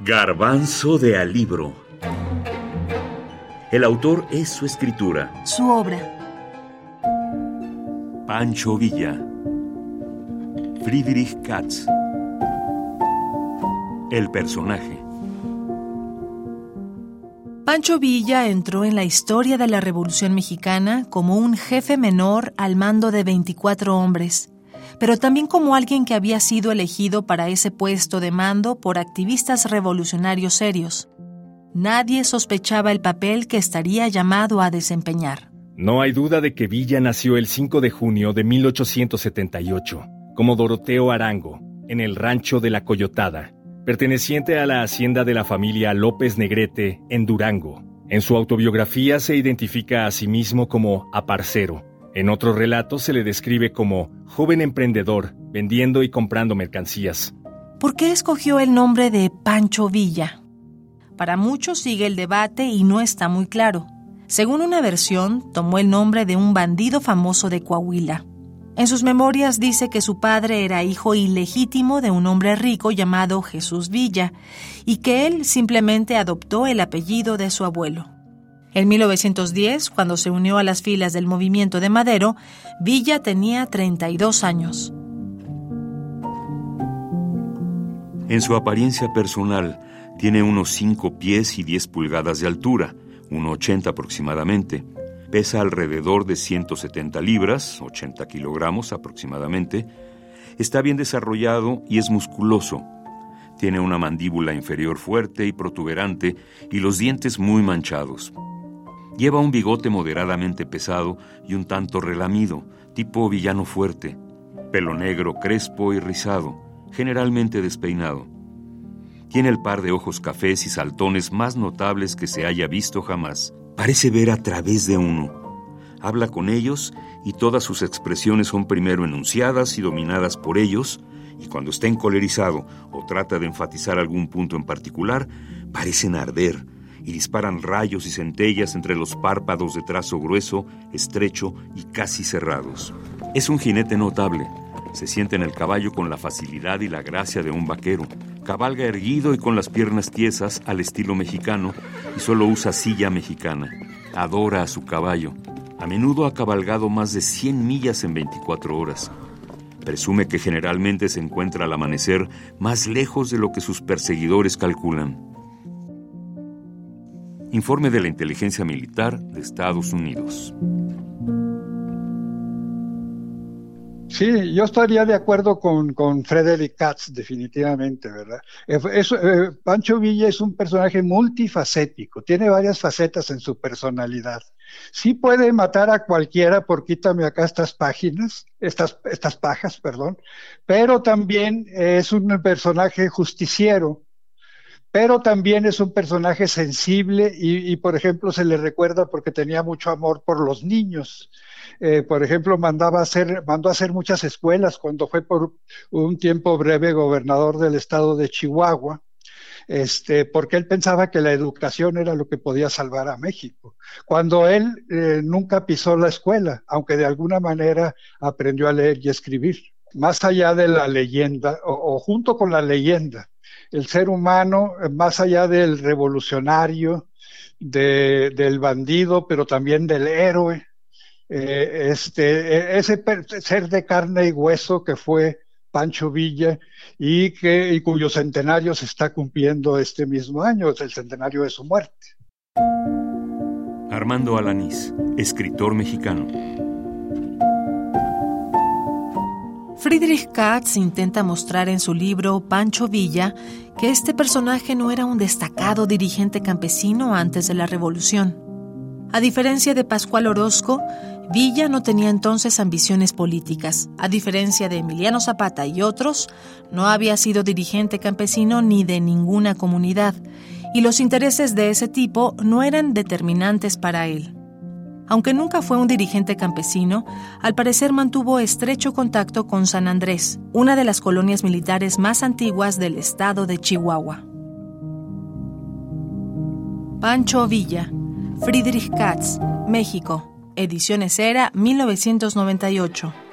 Garbanzo de Alibro. El autor es su escritura. Su obra. Pancho Villa. Friedrich Katz. El personaje. Pancho Villa entró en la historia de la Revolución Mexicana como un jefe menor al mando de 24 hombres pero también como alguien que había sido elegido para ese puesto de mando por activistas revolucionarios serios. Nadie sospechaba el papel que estaría llamado a desempeñar. No hay duda de que Villa nació el 5 de junio de 1878, como Doroteo Arango, en el rancho de la Coyotada, perteneciente a la hacienda de la familia López Negrete en Durango. En su autobiografía se identifica a sí mismo como aparcero, en otro relato se le describe como joven emprendedor, vendiendo y comprando mercancías. ¿Por qué escogió el nombre de Pancho Villa? Para muchos sigue el debate y no está muy claro. Según una versión, tomó el nombre de un bandido famoso de Coahuila. En sus memorias dice que su padre era hijo ilegítimo de un hombre rico llamado Jesús Villa y que él simplemente adoptó el apellido de su abuelo. En 1910, cuando se unió a las filas del movimiento de Madero, Villa tenía 32 años. En su apariencia personal, tiene unos 5 pies y 10 pulgadas de altura, 1,80 aproximadamente. Pesa alrededor de 170 libras, 80 kilogramos aproximadamente. Está bien desarrollado y es musculoso. Tiene una mandíbula inferior fuerte y protuberante y los dientes muy manchados. Lleva un bigote moderadamente pesado y un tanto relamido, tipo villano fuerte, pelo negro crespo y rizado, generalmente despeinado. Tiene el par de ojos cafés y saltones más notables que se haya visto jamás. Parece ver a través de uno. Habla con ellos y todas sus expresiones son primero enunciadas y dominadas por ellos, y cuando está encolerizado o trata de enfatizar algún punto en particular, parecen arder, y disparan rayos y centellas entre los párpados de trazo grueso, estrecho y casi cerrados. Es un jinete notable. Se siente en el caballo con la facilidad y la gracia de un vaquero. Cabalga erguido y con las piernas tiesas al estilo mexicano y solo usa silla mexicana. Adora a su caballo. A menudo ha cabalgado más de 100 millas en 24 horas. Presume que generalmente se encuentra al amanecer más lejos de lo que sus perseguidores calculan. Informe de la Inteligencia Militar de Estados Unidos. Sí, yo estaría de acuerdo con, con Frederick Katz, definitivamente, ¿verdad? Eh, eh, Pancho Villa es un personaje multifacético, tiene varias facetas en su personalidad. Sí puede matar a cualquiera por quítame acá estas páginas, estas, estas pajas, perdón, pero también es un personaje justiciero, pero también es un personaje sensible y, por ejemplo, se le recuerda porque tenía mucho amor por los niños. Eh, por ejemplo, mandaba hacer, mandó a hacer muchas escuelas cuando fue por un tiempo breve gobernador del estado de Chihuahua, este, porque él pensaba que la educación era lo que podía salvar a México, cuando él eh, nunca pisó la escuela, aunque de alguna manera aprendió a leer y escribir, más allá de la leyenda o junto con la leyenda el ser humano, eh, más allá del revolucionario, del bandido, pero también del héroe, eh, este, e, ese ser de carne y hueso que fue Pancho Villa y, que, y cuyo centenario se está cumpliendo este mismo año, es el centenario de su muerte. Armando Alanís, escritor mexicano. Friedrich Katz intenta mostrar en su libro Pancho Villa que este personaje no era un destacado dirigente campesino antes de la Revolución. A diferencia de Pascual Orozco, Villa no tenía entonces ambiciones políticas. A diferencia de Emiliano Zapata y otros, no había sido dirigente campesino ni de ninguna comunidad, y los intereses de ese tipo no eran determinantes para él. Aunque nunca fue un dirigente campesino, al parecer mantuvo estrecho contacto con San Andrés, una de las colonias militares más antiguas del estado de Chihuahua. Pancho Villa, Friedrich Katz, México, Ediciones Era, 1998.